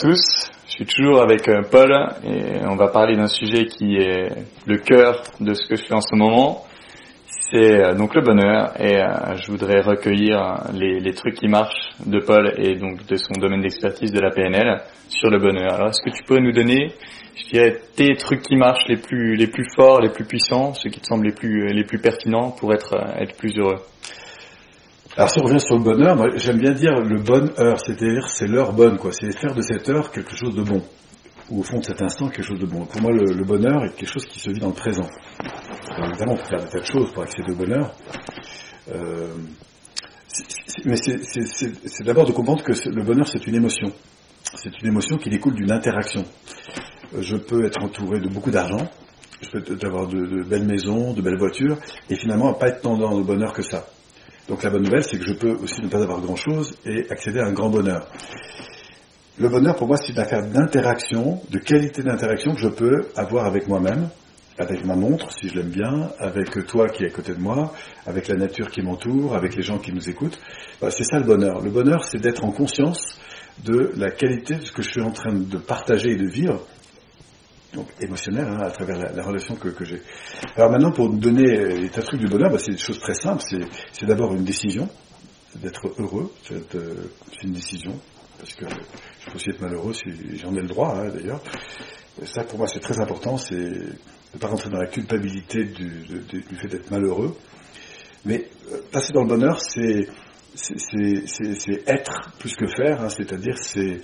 tous, je suis toujours avec euh, Paul et on va parler d'un sujet qui est le cœur de ce que je fais en ce moment. C'est euh, donc le bonheur et euh, je voudrais recueillir les, trucs qui marchent de Paul et donc de son domaine d'expertise de la PNL sur le bonheur. Alors est-ce que tu pourrais nous donner, je dirais, tes trucs qui marchent les plus forts, les plus puissants, ceux qui te semblent les plus pertinents pour être plus heureux? Alors si on revient sur le bonheur, moi j'aime bien dire le bonheur, c'est-à-dire c'est l'heure bonne, quoi. C'est faire de cette heure quelque chose de bon. Ou au fond de cet instant quelque chose de bon. Pour moi le, bonheur est quelque chose qui se vit dans le présent. évidemment on peut faire de choses pour accéder au bonheur. Euh, mais c'est d'abord de comprendre que le bonheur c'est une émotion. C'est une émotion qui découle d'une interaction. Je peux être entouré de beaucoup d'argent, je peux avoir de, de, belles maisons, de belles voitures, et finalement pas être tant dans le bonheur que ça. Donc la bonne nouvelle, c'est que je peux aussi ne pas avoir grand-chose et accéder à un grand bonheur. Le bonheur, pour moi, c'est une affaire d'interaction, de qualité d'interaction que je peux avoir avec moi-même, avec ma montre, si je l'aime bien, avec toi qui es à côté de moi, avec la nature qui m'entoure, avec les gens qui nous écoutent. C'est ça le bonheur. Le bonheur, c'est d'être en conscience de la qualité de ce que je suis en train de partager et de vivre donc émotionnel hein, à travers la, relation que, j'ai. Alors maintenant, pour donner les tas trucs du bonheur, bah, c'est des choses très simples. C'est d'abord une décision, d'être heureux. Euh, c'est une décision, parce que je peux aussi être malheureux si j'en ai le droit, hein, d'ailleurs. Ça, pour moi, c'est très important. C'est de ne pas rentrer dans la culpabilité du, fait d'être malheureux. Mais euh, passer dans le bonheur, c'est c'est être plus que faire, hein, c'est-à-dire c'est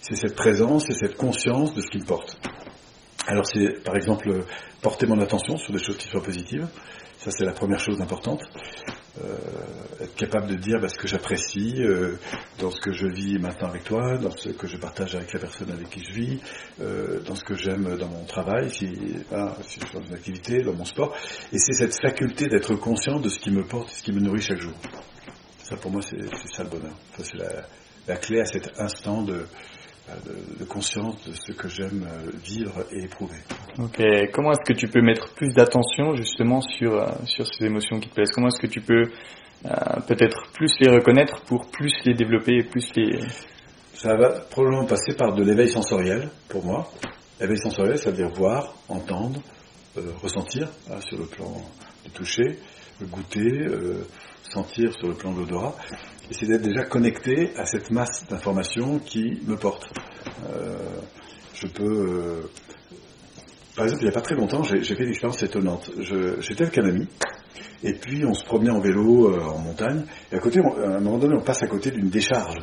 cette présence et cette conscience de ce qui porte. Alors c'est par exemple porter mon attention sur des choses qui soient positives. Ça c'est la première chose importante. Euh, être capable de dire bah, ce que j'apprécie euh, dans ce que je vis maintenant avec toi, dans ce que je partage avec la personne avec qui je vis, euh, dans ce que j'aime dans mon travail, si, si je suis dans une activité, dans mon sport. Et c'est cette faculté d'être conscient de ce qui me porte, ce qui me nourrit chaque jour. Ça pour moi c'est ça le bonheur. Ça c'est la, la clé à cet instant de, de, conscience de ce que j'aime euh, vivre et éprouver. Ok, comment est-ce que tu peux mettre plus d'attention justement sur, euh, sur ces émotions qui te plaisent? Comment est-ce que tu peux euh, peut-être plus les reconnaître pour plus les développer et plus les... Ça va probablement passer par de l'éveil sensoriel pour moi. L'éveil sensoriel, ça veut dire voir, entendre, ressentir hein, sur le plan du toucher, goûter, sentir sur le plan de l'odorat c'est d'être déjà connecté à cette masse d'informations qui me porte. Euh, je peux... Euh, par exemple, il n'y a pas très longtemps, j'ai fait une expérience étonnante. J'étais avec un ami, et puis on se promenait en vélo euh, en montagne, et à côté, à un moment donné, on passe à côté d'une décharge.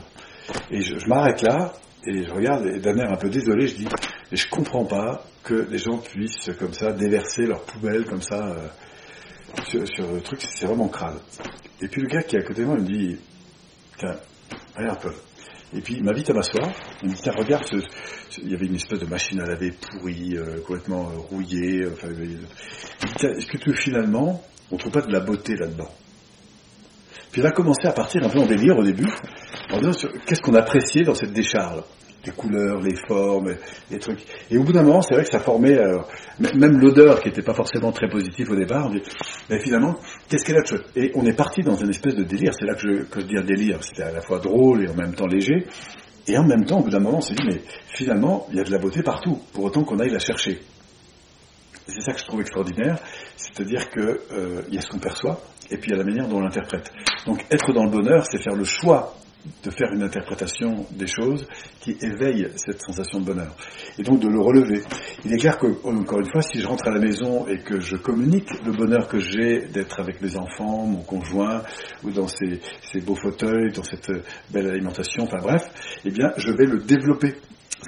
Et je, m'arrête là, et je regarde, et d'un air un peu désolé, je dis, et je comprends pas que des gens puissent comme ça déverser leurs poubelles comme ça sur, le truc, c'est vraiment crade. Et puis le gars qui est à côté de moi il me dit, Tiens, regarde un peu. Et puis il m'invite à m'asseoir. Il me dit, tiens, regarde, il y avait une espèce de machine à laver pourrie, euh, complètement euh, rouillée. Enfin, est-ce que finalement, on trouve pas de la beauté là-dedans? Puis il a commencé à partir un peu en délire au début, en disant qu'est-ce qu'on appréciait dans cette décharge? Les couleurs, les formes, les trucs. Et au bout d'un moment, c'est vrai que ça formait, euh, même l'odeur qui n'était pas forcément très positive au départ, mais finalement, qu'est-ce qu'elle a de chouette? Et on est parti dans une espèce de délire, c'est là que je, que je dis un délire, c'était à la fois drôle et en même temps léger, et en même temps, au bout d'un moment, on s'est dit, mais finalement, il y a de la beauté partout, pour autant qu'on aille la chercher. C'est ça que je trouve extraordinaire, c'est-à-dire qu'il euh, y a ce qu'on perçoit, et puis il y a la manière dont on l'interprète. Donc être dans le bonheur, c'est faire le choix de faire une interprétation des choses qui éveille cette sensation de bonheur. Et donc de le relever. Il est clair que, encore une fois, si je rentre à la maison et que je communique le bonheur que j'ai d'être avec mes enfants, mon conjoint, ou dans ces, ces beaux fauteuils, dans cette belle alimentation, enfin bref, eh bien, je vais le développer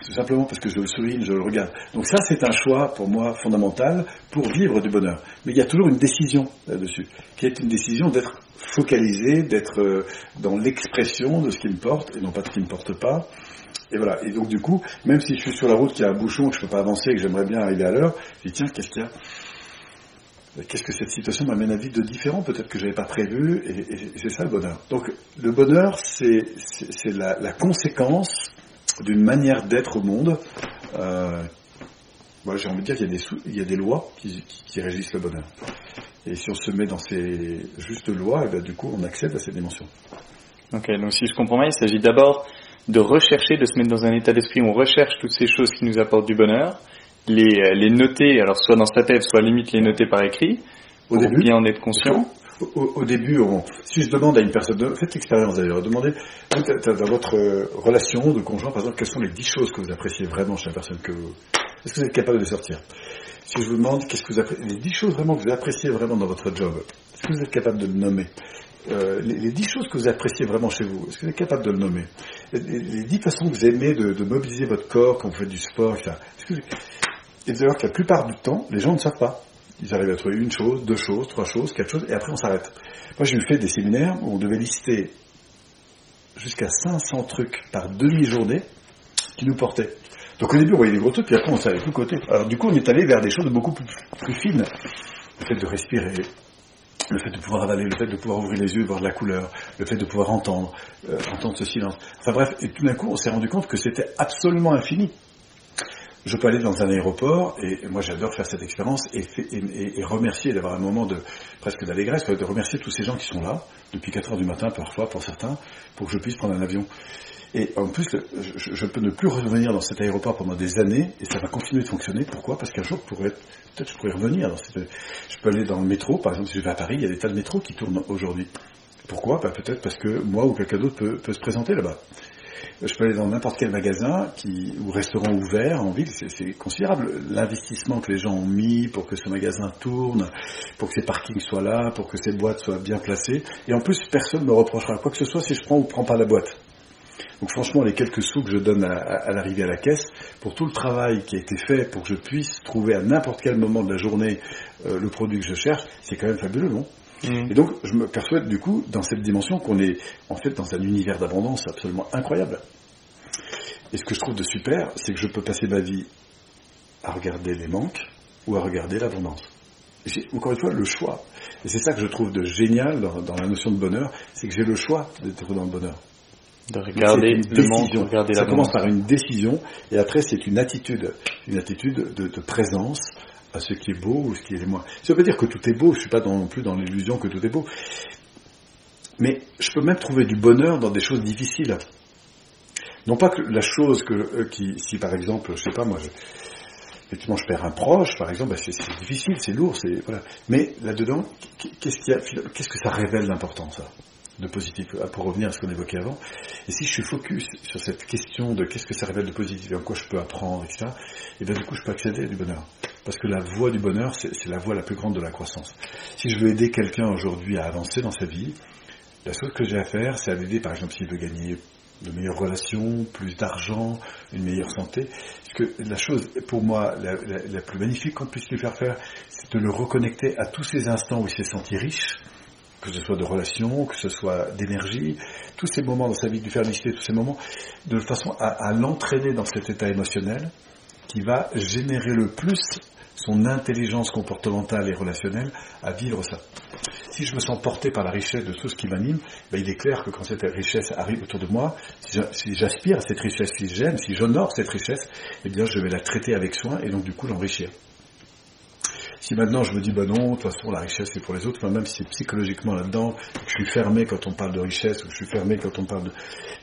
tout simplement parce que je le souligne, je le regarde. Donc ça, c'est un choix pour moi fondamental pour vivre du bonheur. Mais il y a toujours une décision là-dessus, qui est une décision d'être focalisé, d'être euh, dans l'expression de ce qui me porte et non pas de ce qui ne me porte pas. Et voilà. Et donc du coup, même si je suis sur la route, qu'il y a un bouchon, que je ne peux pas avancer, que j'aimerais bien arriver à l'heure, je dis tiens, qu'est-ce qu'il y a? Qu'est-ce que cette situation m'amène à vivre de différent? Peut-être que je n'avais pas prévu, et, c'est ça le bonheur. Donc le bonheur, c'est la, la, conséquence d'une manière d'être au monde. Euh, moi, j'ai envie de dire qu'il y, y, a des lois qui, qui régissent le bonheur. Et si on se met dans ces justes lois, et eh bien, du coup, on accède à ces dimensions. Ok, donc si je comprends bien, il s'agit d'abord de rechercher, de se mettre dans un état d'esprit où on recherche toutes ces choses qui nous apportent du bonheur, les, euh, les noter, alors soit dans sa tête, soit limite les noter par écrit, Au pour début. bien en être conscient. Au, début, on- si je demande à une personne, faites l'expérience d'ailleurs, demandez dans votre euh, relation de conjoint, par exemple, quelles sont les dix choses que vous appréciez vraiment chez la personne que vous... Est-ce que vous êtes capable de sortir? Si je vous demande qu'est-ce que vous appréciez, les choses vraiment que vous appréciez vraiment dans votre job, est-ce que vous êtes capable de le nommer? Euh, les, dix choses que vous appréciez vraiment chez vous, est-ce que vous êtes capable de le nommer? Les, dix façons que vous aimez de, mobiliser votre corps quand vous faites du sport, etc. Que vous- Et que la plupart du temps, les gens ne savent pas. Ils arrivent à trouver une chose, deux choses, trois choses, quatre choses, et après on s'arrête. Moi j'ai fait des séminaires où on devait lister jusqu'à 500 trucs par demi-journée qui nous portaient. Donc au début on voyait des gros trucs, puis après on savait plus côté. Alors du coup on est allé vers des choses beaucoup plus, plus fines. Le fait de respirer, le fait de pouvoir avaler, le fait de pouvoir ouvrir les yeux et voir de la couleur, le fait de pouvoir entendre, euh, entendre ce silence. Enfin bref, et tout d'un coup on s'est rendu compte que c'était absolument infini. Je peux aller dans un aéroport, et moi j'adore faire cette expérience, et, remercier, d'avoir un moment de presque d'allégresse, de remercier tous ces gens qui sont là, depuis 4 heures du matin parfois pour certains, pour que je puisse prendre un avion. Et en plus, je, peux ne plus revenir dans cet aéroport pendant des années, et ça va continuer de fonctionner. Pourquoi? Parce qu'un jour, peut-être je pourrais revenir. Dans cette, je peux aller dans le métro, par exemple, si je vais à Paris, il y a des tas de métros qui tournent aujourd'hui. Pourquoi? Bah, Peut-être parce que moi ou quelqu'un d'autre peut se présenter là-bas. Je peux aller dans n'importe quel magasin qui, ou restaurant ouvert en ville, c'est considérable. L'investissement que les gens ont mis pour que ce magasin tourne, pour que ces parkings soient là, pour que ces boîtes soient bien placées. Et en plus, personne ne me reprochera quoi que ce soit si je prends ou prends pas la boîte. Donc franchement, les quelques sous que je donne à l'arrivée à la caisse, pour tout le travail qui a été fait pour que je puisse trouver à n'importe quel moment de la journée euh, le produit que je cherche, c'est quand même fabuleux, non? Mm. et donc, je me perçois du coup dans cette dimension qu'on est en fait dans un univers d'abondance absolument incroyable. Et ce que je trouve de super, c'est que je peux passer ma vie à regarder les manques ou à regarder l'abondance. Encore une fois le choix. Et c'est ça que je trouve de génial dans la notion de bonheur, c'est que j'ai le choix d'être dans le bonheur. De regarder une le monde, décision. regarder Ça la commence par une décision, et après c'est une attitude, une attitude de, de présence à ce qui est beau ou ce qui est moins. Ça veut pas dire que tout est beau, je suis pas non plus dans l'illusion que tout est beau. Mais je peux même trouver du bonheur dans des choses difficiles. Non pas que la chose que, euh, qui, si par exemple, je sais pas moi, je, effectivement je perds un proche, par exemple, bah, c'est c'est difficile, c'est lourd, c'est voilà. Mais là-dedans, qu'est-ce qu'il y a, qu'est-ce que ça révèle d'important ça, de positif, Ah, pour revenir à ce qu'on évoquait avant. Et si je suis focus sur cette question de qu'est-ce que ça révèle de positif et en quoi je peux apprendre, etc., et bien du coup je peux accéder à du bonheur. Parce que la voie du bonheur, c'est la voie la plus grande de la croissance. Si je veux aider quelqu'un aujourd'hui à avancer dans sa vie, la chose que j'ai à faire, c'est à l'aider, par exemple, s'il veut gagner de meilleures relations, plus d'argent, une meilleure santé. Parce que la chose, pour moi, la- la plus magnifique qu'on puisse lui faire faire, c'est de le reconnecter à tous ces instants où il s'est senti riche, que ce soit de relations, que ce soit d'énergie, tous ces moments dans sa vie, de lui faire lister tous ces moments, de façon à, l'entraîner dans cet état émotionnel qui va générer le plus son intelligence comportementale et relationnelle à vivre ça. Si je me sens porté par la richesse de tout ce qui m'anime, ben il est clair que quand cette richesse arrive autour de moi, si j'aspire à cette richesse, si j'aime, si j'honore cette richesse, eh bien je vais la traiter avec soin et donc du coup l'enrichir. Si maintenant je me dis, bah non, de toute façon la richesse c'est pour les autres, enfin, même si c'est psychologiquement là-dedans, je suis fermé quand on parle de richesse, ou je suis fermé quand on parle de...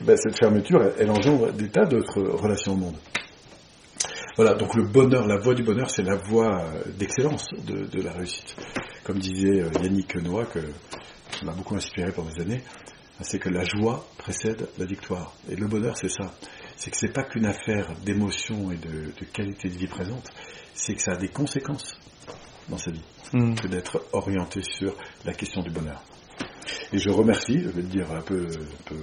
eh ben, cette fermeture, elle, engendre des tas d'autres relations au monde. Voilà, donc le bonheur, la voie du bonheur, c'est la voie euh, d'excellence de, la réussite. Comme disait euh, Yannick Noah, que, qui m'a beaucoup inspiré pendant des années, c'est que la joie précède la victoire. Et le bonheur, c'est ça. C'est que c'est pas qu'une affaire d'émotion et de qualité de vie présente, c'est que ça a des conséquences dans sa vie Mm. que d'être orienté sur la question du bonheur. Et je remercie, je vais le dire un peu, un peu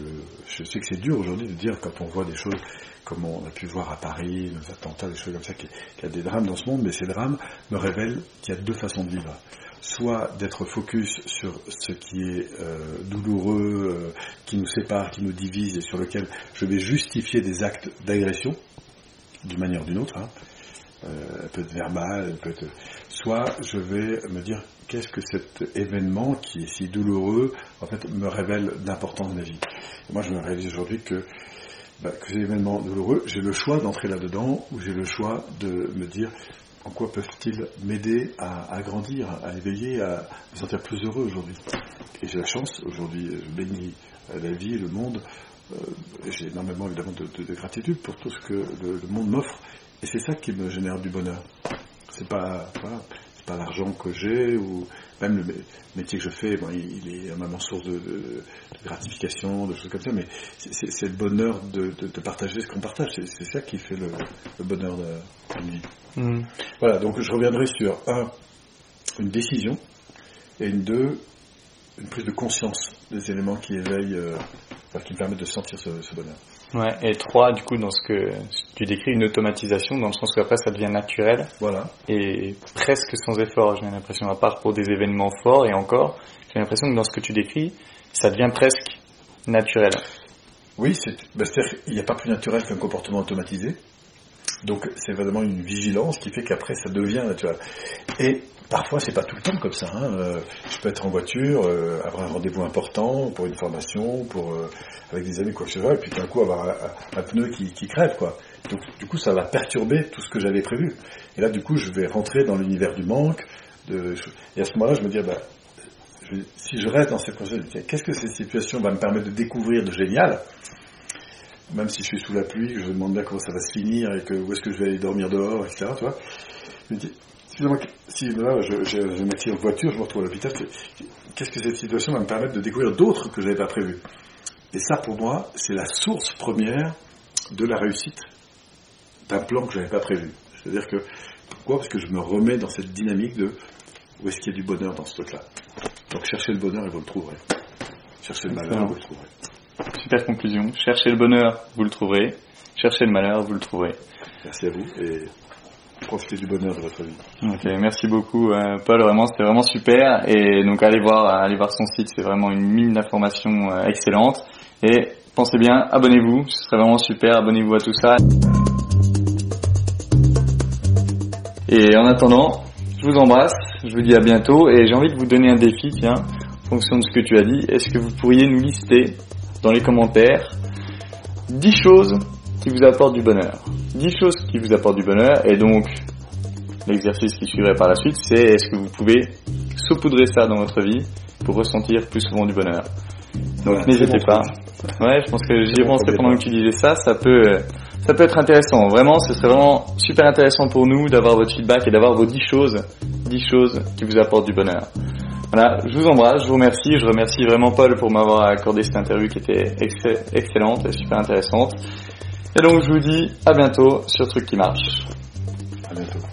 je sais que c'est dur aujourd'hui de dire quand on voit des choses comme on a pu voir à Paris, nos attentats, des choses comme ça, qu'il qu'il y a des drames dans ce monde, mais ces drames me révèlent qu'il y a deux façons de vivre. Soit d'être focus sur ce qui est euh, douloureux, euh, qui nous sépare, qui nous divise et sur lequel je vais justifier des actes d'agression, d'une manière ou d'une autre, hein. Euh, peut être verbale, elle peut être... soit je vais me dire qu'est-ce que cet événement qui est si douloureux en fait me révèle d'importance de ma vie. Moi je me réalise aujourd'hui que, bah, que ces événements douloureux, j'ai le choix d'entrer là-dedans ou j'ai le choix de me dire en quoi peuvent-ils m'aider à, grandir, à éveiller, à me sentir plus heureux aujourd'hui? Et j'ai la chance aujourd'hui, je bénis la vie, le monde, j'ai énormément évidemment de, gratitude pour tout ce que le, monde m'offre, et c'est ça qui me génère du bonheur. C'est pas voilà, c'est pas l'argent que j'ai ou même le métier que je fais, bon, il, est vraiment source de, gratification, de choses comme ça, mais c'est le bonheur de, partager ce qu'on partage. C'est ça qui fait le, bonheur de la vie. Mm. Voilà, donc je reviendrai sur un, une décision, et une deux, une prise de conscience des éléments qui éveillent, euh, qui me permettent de sentir ce, bonheur. Ouais, et trois, du coup, dans ce que tu décris, une automatisation, dans le sens qu'après ça devient naturel. Voilà. Et presque sans effort, j'ai l'impression, à part pour des événements forts, et encore, j'ai l'impression que dans ce que tu décris, ça devient presque naturel. Oui, c'est, ben, c'est-à-dire qu'il n'y a pas plus naturel qu'un comportement automatisé. Donc c'est vraiment une vigilance qui fait qu'après ça devient naturel. Et parfois c'est pas tout le temps comme ça. Hein. Euh, je peux être en voiture, euh, avoir un rendez-vous important pour une formation, pour euh, avec des amis quoi que ce soit, et puis d'un coup avoir un, pneu qui, qui, crève quoi. Donc du coup ça va perturber tout ce que j'avais prévu. Et là du coup je vais rentrer dans l'univers du manque. De, et à ce moment-là je me dis ah, bah, si je reste dans cette situation, qu'est-ce que cette situation va me permettre de découvrir de génial? Même si je suis sous la pluie, je me demande bien comment ça va se finir et que où est-ce que je vais aller dormir dehors, etc. Tu vois je me dis, si là, je, je, je en voiture, je me retrouve à l'hôpital, qu'est-ce que cette situation va me permettre de découvrir d'autres que je n'avais pas prévus Et ça, pour moi, c'est la source première de la réussite d'un plan que je n'avais pas prévu. C'est-à-dire que, pourquoi? Parce que je me remets dans cette dynamique de où est-ce qu'il y a du bonheur dans ce truc-là. Donc cherchez le bonheur et vous le trouverez. Cherchez le malheur et vous le trouverez. Super conclusion. Cherchez le bonheur, vous le trouverez. Cherchez le malheur, vous le trouverez. Merci à vous et profitez du bonheur de votre vie. Ok, merci beaucoup euh, Paul, vraiment c'était vraiment super et donc allez voir allez voir son site, c'est vraiment une mine d'informations euh, excellente et pensez bien, abonnez-vous, ce serait vraiment super, abonnez-vous à tout ça. Et en attendant, je vous embrasse, je vous dis à bientôt et j'ai envie de vous donner un défi, tiens, en fonction de ce que tu as dit, est-ce que vous pourriez nous lister dans les commentaires 10 choses qui vous apportent du bonheur. 10 choses qui vous apportent du bonheur et donc l'exercice qui suivrait par la suite c'est est-ce que vous pouvez saupoudrer ça dans votre vie pour ressentir plus souvent du bonheur. Donc n'hésitez pas. Ouais, je pense que j'y ai pensé pendant que tu disais ça, ça peut ça peut être intéressant. Vraiment, ce serait vraiment super intéressant pour nous d'avoir votre feedback et d'avoir vos 10 choses, 10 choses qui vous apportent du bonheur. Voilà, je vous embrasse, je vous remercie, je remercie vraiment Paul pour m'avoir accordé cette interview qui était excellente et super intéressante. Et donc je vous dis à bientôt sur Truc qui marche. À bientôt.